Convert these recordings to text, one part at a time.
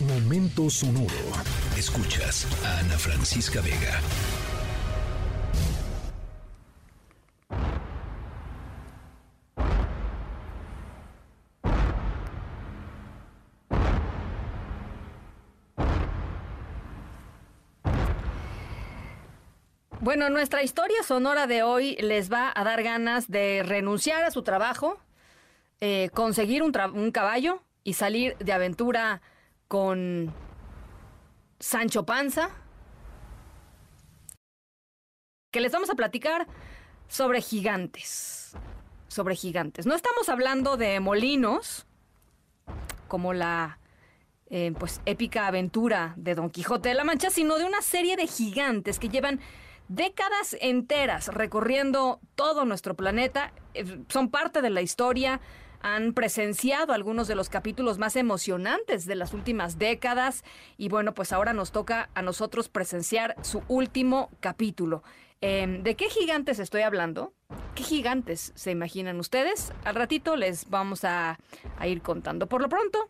Momento sonoro. Escuchas a Ana Francisca Vega. Bueno, nuestra historia sonora de hoy les va a dar ganas de renunciar a su trabajo, eh, conseguir un, un caballo y salir de aventura con Sancho Panza, que les vamos a platicar sobre gigantes. Sobre gigantes. No estamos hablando de molinos, como la eh, pues épica aventura de Don Quijote de la Mancha, sino de una serie de gigantes que llevan décadas enteras recorriendo todo nuestro planeta, eh, son parte de la historia, han presenciado algunos de los capítulos más emocionantes de las últimas décadas y bueno, pues ahora nos toca a nosotros presenciar su último capítulo. Em, ¿De qué gigantes estoy hablando? ¿Qué gigantes se imaginan ustedes? Al ratito les vamos a, a ir contando. Por lo pronto,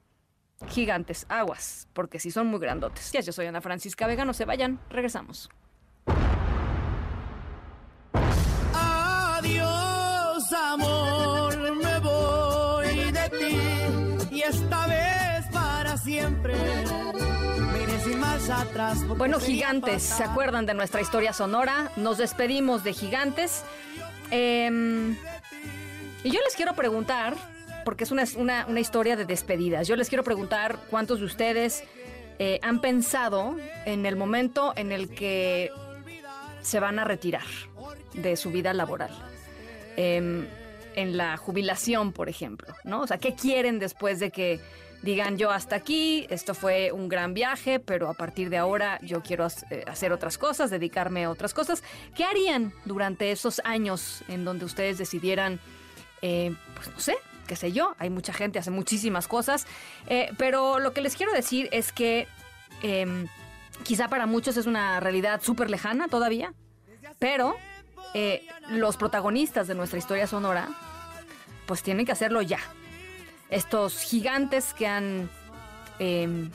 gigantes, aguas, porque si son muy grandotes. Ya, yo soy Ana Francisca Vega, no se vayan, regresamos. Esta vez para siempre. Marcha atrás. Bueno, gigantes, ¿se acuerdan de nuestra historia sonora? Nos despedimos de gigantes. Em, y yo les quiero preguntar, porque es una, una- una historia de despedidas, yo les quiero preguntar cuántos de ustedes eh, han pensado en el momento en el que se van a retirar de su vida laboral. Em, en la jubilación, por ejemplo, ¿no? O sea, ¿qué quieren después de que digan yo hasta aquí, esto fue un gran viaje, pero a partir de ahora yo quiero eh, hacer otras cosas, dedicarme a otras cosas? ¿Qué harían durante esos años en donde ustedes decidieran, eh, pues no sé, qué sé yo, hay mucha gente, hace muchísimas cosas, eh, pero lo que les quiero decir es que em, quizá para muchos es una realidad súper lejana todavía, pero los protagonistas de nuestra historia sonora, pues tienen que hacerlo ya. Estos gigantes que han em,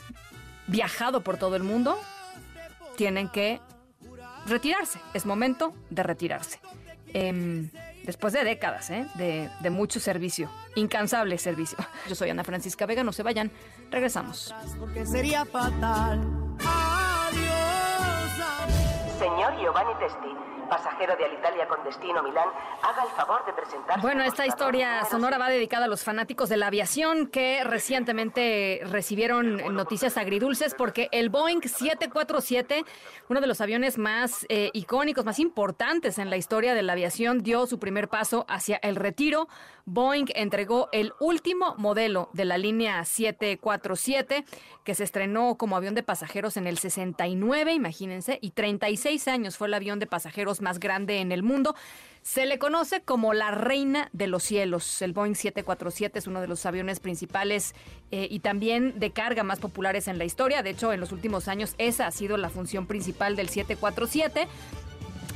viajado por todo el mundo, tienen que retirarse. Es momento de retirarse. Em, después de décadas ¿eh? de, de mucho servicio, incansable servicio. Yo soy Ana Francisca Vega, no se vayan, regresamos. Porque sería fatal. Señor Giovanni Testi, pasajero de Alitalia con destino Milán, haga el favor de presentarse. Bueno, esta historia sonora va dedicada a los fanáticos de la aviación que recientemente recibieron noticias agridulces porque el Boeing 747, uno de los aviones más eh, icónicos, más importantes en la historia de la aviación, dio su primer paso hacia el retiro. Boeing entregó el último modelo de la línea 747 que se estrenó como avión de pasajeros en el 69, imagínense, y 36 años fue el avión de pasajeros más grande en el mundo. Se le conoce como la reina de los cielos. El Boeing 747 es uno de los aviones principales eh, y también de carga más populares en la historia. De hecho, en los últimos años esa ha sido la función principal del 747.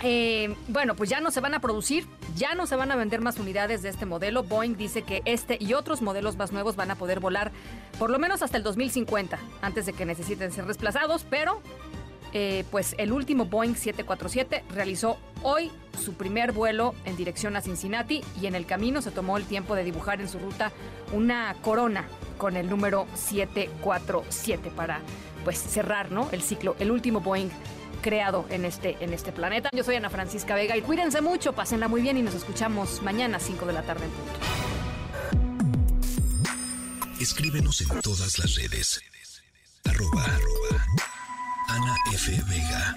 Eh, bueno, pues ya no se van a producir, ya no se van a vender más unidades de este modelo. Boeing dice que este y otros modelos más nuevos van a poder volar por lo menos hasta el 2050, antes de que necesiten ser desplazados, pero eh, pues el último Boeing 747 realizó hoy su primer vuelo en dirección a Cincinnati y en el camino se tomó el tiempo de dibujar en su ruta una corona con el número 747 para pues cerrar ¿no? el ciclo, el último Boeing creado en este, en este planeta. Yo soy Ana Francisca Vega y cuídense mucho, pásenla muy bien y nos escuchamos mañana a 5 de la tarde en punto. Escríbenos en todas las redes. Arroba, arroba. F. Vega.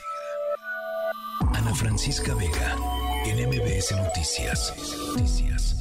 Ana Francisca Vega. En Noticias. Noticias.